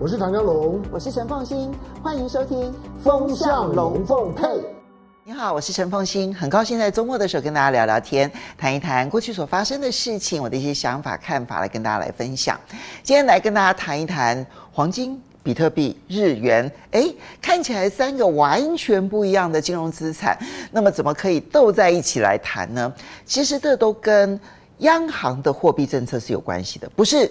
我是唐江龙，我是陈凤欣，欢迎收听《风向龙凤配》。你好，我是陈凤欣，很高兴在周末的时候跟大家聊聊天，谈一谈过去所发生的事情，我的一些想法、看法，来跟大家来分享。今天来跟大家谈一谈黄金、比特币、日元，哎，看起来三个完全不一样的金融资产，那么怎么可以斗在一起来谈呢？其实这都跟央行的货币政策是有关系的，不是。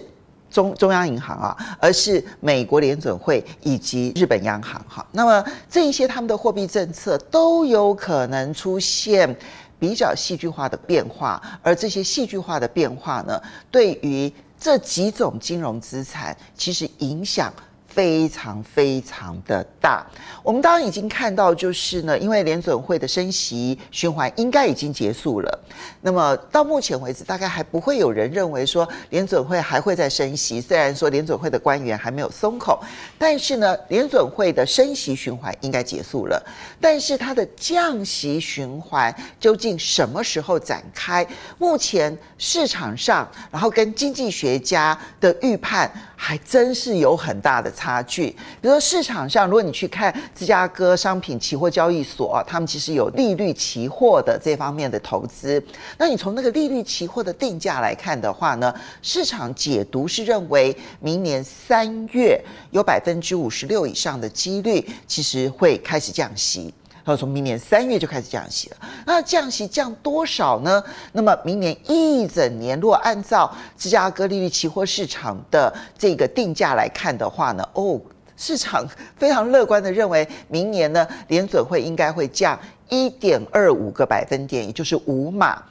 中中央银行啊，而是美国联准会以及日本央行哈。那么这一些他们的货币政策都有可能出现比较戏剧化的变化，而这些戏剧化的变化呢，对于这几种金融资产其实影响。非常非常的大，我们当然已经看到，就是呢，因为联准会的升息循环应该已经结束了。那么到目前为止，大概还不会有人认为说联准会还会再升息。虽然说联准会的官员还没有松口，但是呢，联准会的升息循环应该结束了。但是它的降息循环究竟什么时候展开？目前市场上，然后跟经济学家的预判。还真是有很大的差差距。比如说市场上，如果你去看芝加哥商品期货交易所，他们其实有利率期货的这方面的投资。那你从那个利率期货的定价来看的话呢，市场解读是认为明年三月有百分之五十六以上的几率，其实会开始降息。他说从明年三月就开始降息了，那降息降多少呢？那么明年一整年，如果按照芝加哥利率期货市场的这个定价来看的话呢，哦，市场非常乐观的认为，明年呢联准会应该会降一点二五个百分点，也就是五码。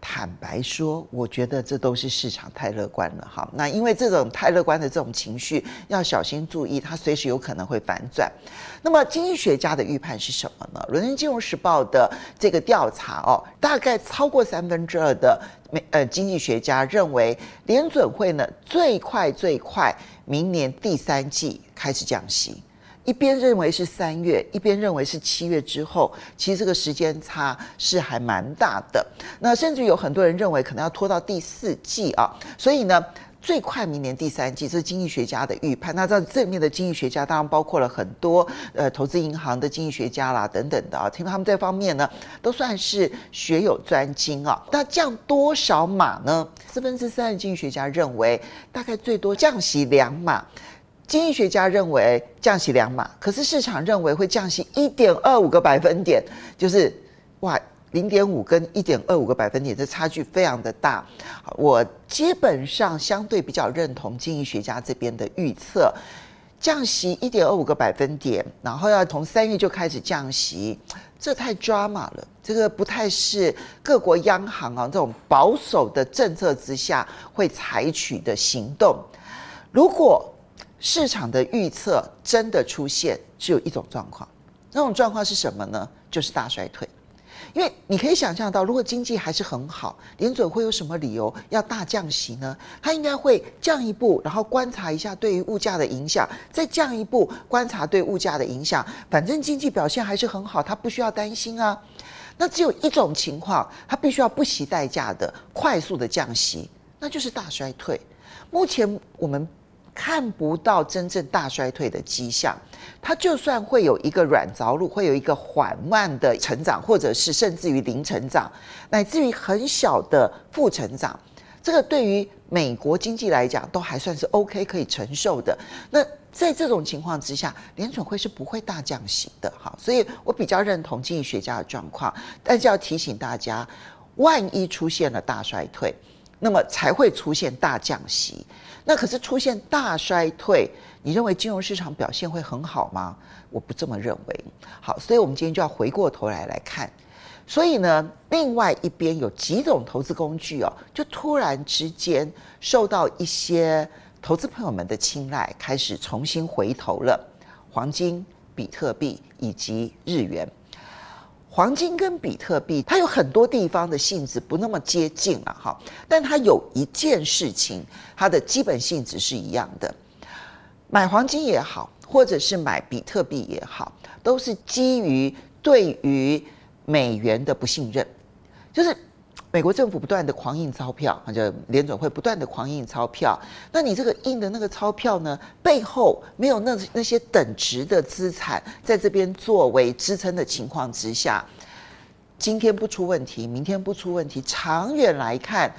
坦白说，我觉得这都是市场太乐观了哈。那因为这种太乐观的这种情绪，要小心注意，它随时有可能会反转。那么经济学家的预判是什么呢？《伦敦金融时报》的这个调查哦，大概超过三分之二的美呃经济学家认为，联准会呢最快最快明年第三季开始降息。一边认为是三月，一边认为是七月之后，其实这个时间差是还蛮大的。那甚至有很多人认为可能要拖到第四季啊。所以呢，最快明年第三季，这是经济学家的预判。那在这里面的经济学家当然包括了很多呃投资银行的经济学家啦等等的啊，听他们这方面呢都算是学有专精啊。那降多少码呢？四分之三的经济学家认为大概最多降息两码。经济学家认为降息两码，可是市场认为会降息一点二五个百分点，就是哇，零点五跟一点二五个百分点，这差距非常的大。我基本上相对比较认同经济学家这边的预测，降息一点二五个百分点，然后要从三月就开始降息，这太抓马了，这个不太是各国央行啊这种保守的政策之下会采取的行动。如果市场的预测真的出现，只有一种状况，那种状况是什么呢？就是大衰退。因为你可以想象到，如果经济还是很好，联准会有什么理由要大降息呢？它应该会降一步，然后观察一下对于物价的影响，再降一步观察对物价的影响。反正经济表现还是很好，它不需要担心啊。那只有一种情况，它必须要不惜代价的快速的降息，那就是大衰退。目前我们。看不到真正大衰退的迹象，它就算会有一个软着陆，会有一个缓慢的成长，或者是甚至于零成长，乃至于很小的负成长，这个对于美国经济来讲都还算是 OK 可以承受的。那在这种情况之下，联准会是不会大降息的。哈，所以我比较认同经济学家的状况，但是要提醒大家，万一出现了大衰退，那么才会出现大降息。那可是出现大衰退，你认为金融市场表现会很好吗？我不这么认为。好，所以我们今天就要回过头来来看。所以呢，另外一边有几种投资工具哦，就突然之间受到一些投资朋友们的青睐，开始重新回头了。黄金、比特币以及日元。黄金跟比特币，它有很多地方的性质不那么接近了哈，但它有一件事情，它的基本性质是一样的。买黄金也好，或者是买比特币也好，都是基于对于美元的不信任。就是美国政府不断的狂印钞票，或者联准会不断的狂印钞票，那你这个印的那个钞票呢，背后没有那那些等值的资产在这边作为支撑的情况之下，今天不出问题，明天不出问题，长远来看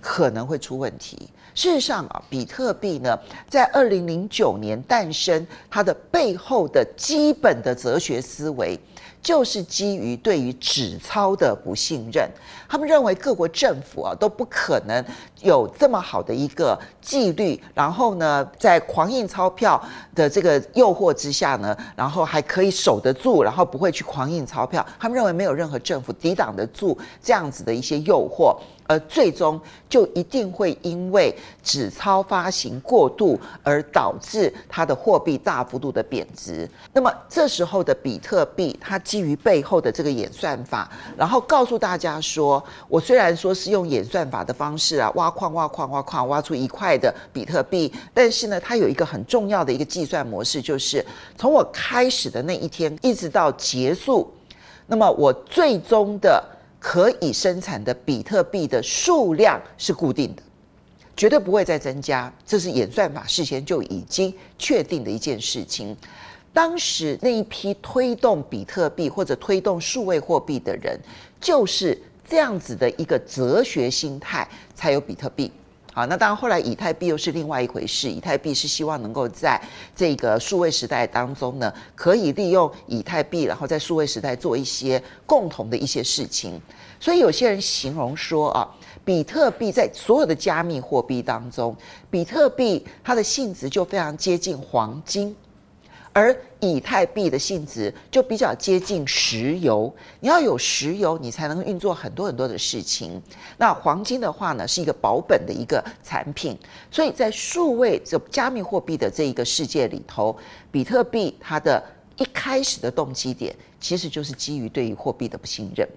可能会出问题。事实上啊，比特币呢，在二零零九年诞生，它的背后的基本的哲学思维。就是基于对于纸钞的不信任，他们认为各国政府啊都不可能有这么好的一个纪律，然后呢，在狂印钞票的这个诱惑之下呢，然后还可以守得住，然后不会去狂印钞票。他们认为没有任何政府抵挡得住这样子的一些诱惑。而最终就一定会因为纸钞发行过度而导致它的货币大幅度的贬值。那么这时候的比特币，它基于背后的这个演算法，然后告诉大家说：我虽然说是用演算法的方式啊，挖矿挖矿挖矿挖出一块的比特币，但是呢，它有一个很重要的一个计算模式，就是从我开始的那一天一直到结束，那么我最终的。可以生产的比特币的数量是固定的，绝对不会再增加。这是演算法事先就已经确定的一件事情。当时那一批推动比特币或者推动数位货币的人，就是这样子的一个哲学心态，才有比特币。好，那当然，后来以太币又是另外一回事。以太币是希望能够在这个数位时代当中呢，可以利用以太币，然后在数位时代做一些共同的一些事情。所以有些人形容说啊，比特币在所有的加密货币当中，比特币它的性质就非常接近黄金。而以太币的性质就比较接近石油，你要有石油，你才能运作很多很多的事情。那黄金的话呢，是一个保本的一个产品，所以在数位这加密货币的这一个世界里头，比特币它的一开始的动机点，其实就是基于对于货币的不信任。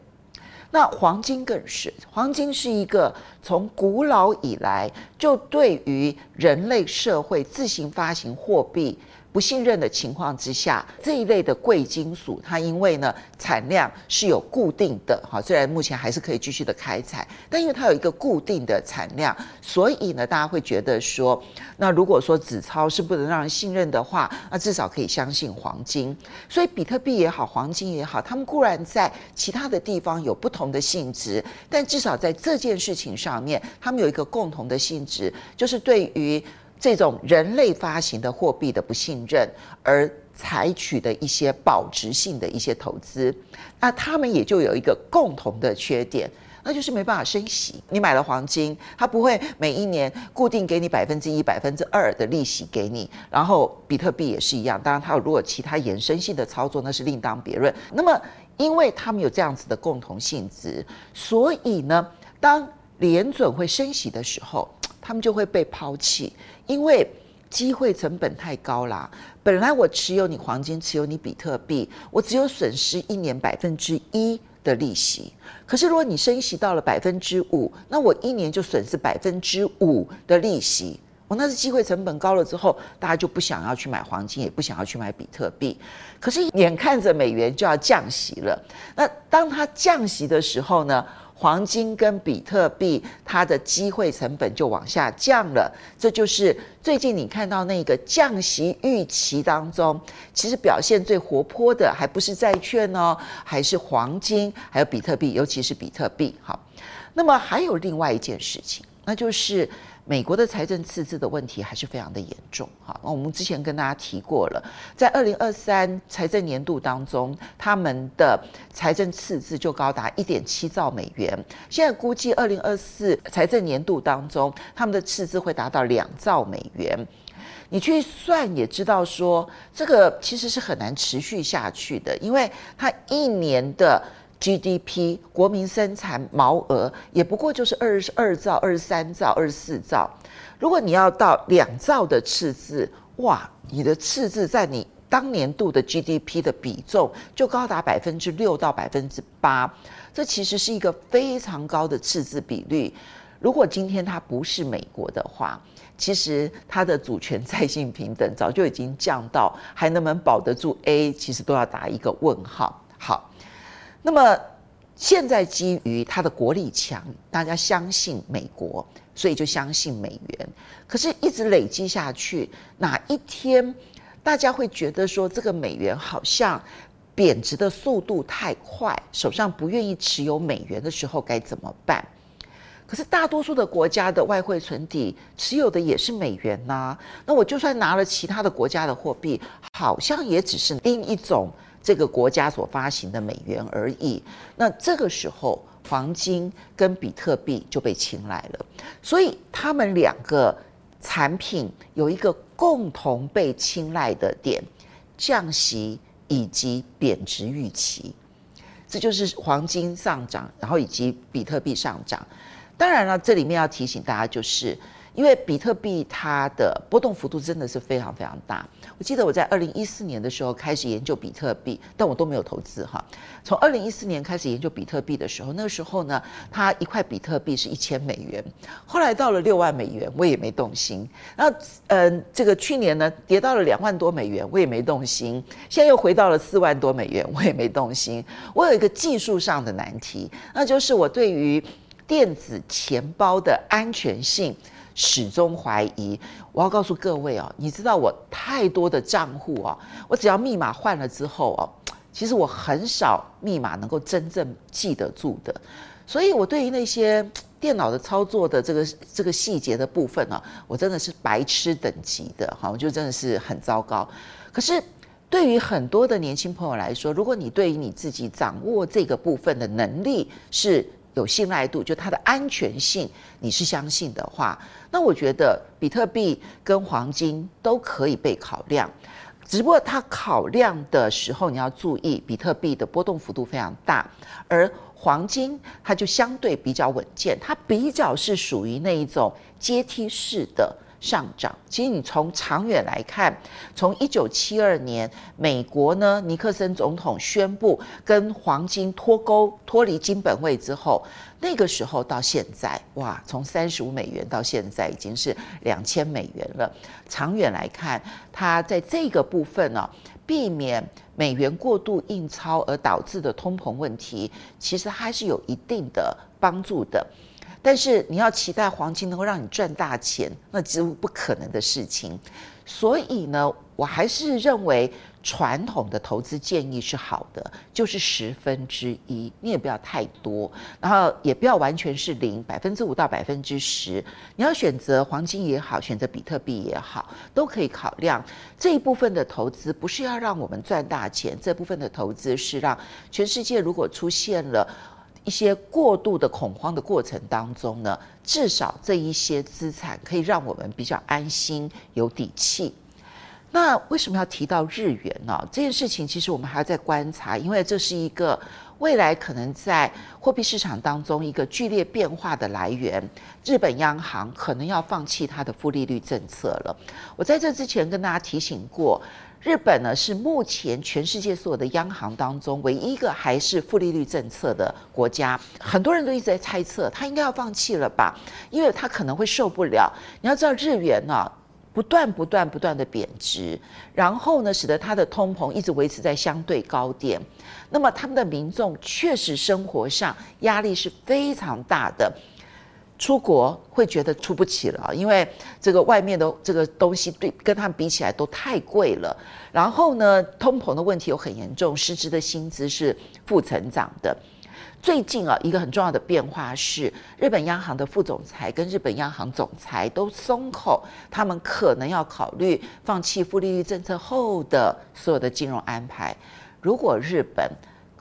那黄金更是，黄金是一个从古老以来就对于人类社会自行发行货币。不信任的情况之下，这一类的贵金属，它因为呢产量是有固定的哈，虽然目前还是可以继续的开采，但因为它有一个固定的产量，所以呢大家会觉得说，那如果说纸钞是不能让人信任的话，那至少可以相信黄金。所以比特币也好，黄金也好，他们固然在其他的地方有不同的性质，但至少在这件事情上面，他们有一个共同的性质，就是对于。这种人类发行的货币的不信任，而采取的一些保值性的一些投资，那他们也就有一个共同的缺点，那就是没办法升息。你买了黄金，它不会每一年固定给你百分之一、百分之二的利息给你。然后比特币也是一样，当然它有如果其他衍生性的操作，那是另当别论。那么，因为他们有这样子的共同性质，所以呢，当联准会升息的时候，他们就会被抛弃。因为机会成本太高啦，本来我持有你黄金，持有你比特币，我只有损失一年百分之一的利息。可是如果你升息到了百分之五，那我一年就损失百分之五的利息。我那是机会成本高了之后，大家就不想要去买黄金，也不想要去买比特币。可是眼看着美元就要降息了，那当它降息的时候呢？黄金跟比特币，它的机会成本就往下降了。这就是最近你看到那个降息预期当中，其实表现最活泼的，还不是债券哦，还是黄金，还有比特币，尤其是比特币。好，那么还有另外一件事情，那就是。美国的财政赤字的问题还是非常的严重，哈。那我们之前跟大家提过了，在二零二三财政年度当中，他们的财政赤字就高达一点七兆美元。现在估计二零二四财政年度当中，他们的赤字会达到两兆美元。你去算也知道说，这个其实是很难持续下去的，因为它一年的。GDP 国民生产毛额也不过就是二十二兆、二十三兆、二十四兆。如果你要到两兆的赤字，哇，你的赤字在你当年度的 GDP 的比重就高达百分之六到百分之八，这其实是一个非常高的赤字比率。如果今天它不是美国的话，其实它的主权在性平等早就已经降到还能不能保得住 A，其实都要打一个问号。好。那么，现在基于它的国力强，大家相信美国，所以就相信美元。可是，一直累积下去，哪一天大家会觉得说这个美元好像贬值的速度太快，手上不愿意持有美元的时候该怎么办？可是大多数的国家的外汇存底持有的也是美元呐、那我就算拿了其他的国家的货币，好像也只是另一种这个国家所发行的美元而已。那这个时候，黄金跟比特币就被青睐了。所以他们两个产品有一个共同被青睐的点：降息以及贬值预期。这就是黄金上涨，然后以及比特币上涨。当然了，这里面要提醒大家，就是因为比特币它的波动幅度真的是非常非常大。我记得我在二零一四年的时候开始研究比特币，但我都没有投资哈。从二零一四年开始研究比特币的时候，那个时候呢，它一块比特币是一千美元，后来到了六万美元，我也没动心。然后，嗯，这个去年呢，跌到了两万多美元，我也没动心。现在又回到了四万多美元，我也没动心。我有一个技术上的难题，那就是我对于电子钱包的安全性始终怀疑。我要告诉各位哦，你知道我太多的账户哦，我只要密码换了之后哦，其实我很少密码能够真正记得住的。所以我对于那些电脑的操作的这个这个细节的部分呢，我真的是白痴等级的哈，我就真的是很糟糕。可是对于很多的年轻朋友来说，如果你对于你自己掌握这个部分的能力是有信赖度，就它的安全性，你是相信的话，那我觉得比特币跟黄金都可以被考量。只不过它考量的时候，你要注意，比特币的波动幅度非常大，而黄金它就相对比较稳健，它比较是属于那一种阶梯式的。上涨，其实你从长远来看，从一九七二年美国呢，尼克森总统宣布跟黄金脱钩、脱离金本位之后，那个时候到现在，哇，从三十五美元到现在已经是两千美元了。长远来看，它在这个部分呢、避免美元过度印钞而导致的通膨问题，其实还是有一定的帮助的。但是你要期待黄金能够让你赚大钱，那几乎不可能的事情。所以呢，我还是认为传统的投资建议是好的，就是十分之一，你也不要太多，然后也不要完全是零，百分之五到百分之十。你要选择黄金也好，选择比特币也好，都可以考量这一部分的投资，不是要让我们赚大钱，这部分的投资是让全世界如果出现了。一些过度的恐慌的过程当中呢，至少这一些资产可以让我们比较安心、有底气。那为什么要提到日元呢？这件事情其实我们还要再观察，因为这是一个未来可能在货币市场当中一个剧烈变化的来源。日本央行可能要放弃它的负利率政策了。我在这之前跟大家提醒过。日本呢，是目前全世界所有的央行当中唯一一个还是负利率政策的国家。很多人都一直在猜测，他应该要放弃了吧？因为他可能会受不了。你要知道，日元呢，不断不断不断的贬值，然后呢，使得它的通膨一直维持在相对高点。那么他们的民众确实生活上压力是非常大的。出国会觉得出不起了，因为这个外面的这个东西对跟他们比起来都太贵了。然后呢，通膨的问题又很严重，失职的薪资是负成长的。最近啊，一个很重要的变化是，日本央行的副总裁跟日本央行总裁都松口，他们可能要考虑放弃负利率政策后的所有的金融安排。如果日本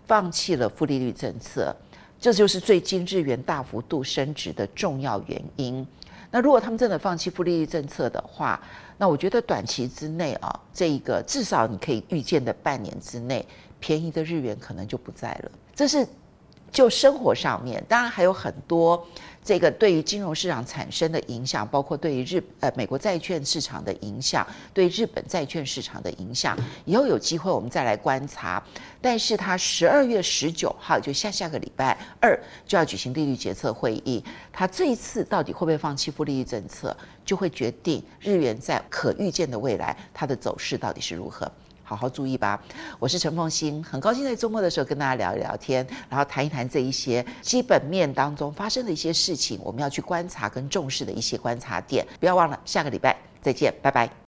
放弃了负利率政策，这就是最近日元大幅度升值的重要原因。那如果他们真的放弃负利率政策的话，那我觉得短期之内啊，这一个至少你可以预见的半年之内，便宜的日元可能就不在了。这是就生活上面，当然还有很多。这个对于金融市场产生的影响，包括对于日呃美国债券市场的影响，对日本债券市场的影响，以后有机会我们再来观察。但是它十二月十九号就下下个礼拜二就要举行利率决策会议，它这一次到底会不会放弃负利率政策，就会决定日元在可预见的未来它的走势到底是如何。好好注意吧。我是陈凤欣，很高兴在周末的时候跟大家聊一聊天，然后谈一谈这一些基本面当中发生的一些事情，我们要去观察跟重视的一些观察点。不要忘了，下个礼拜再见，拜拜。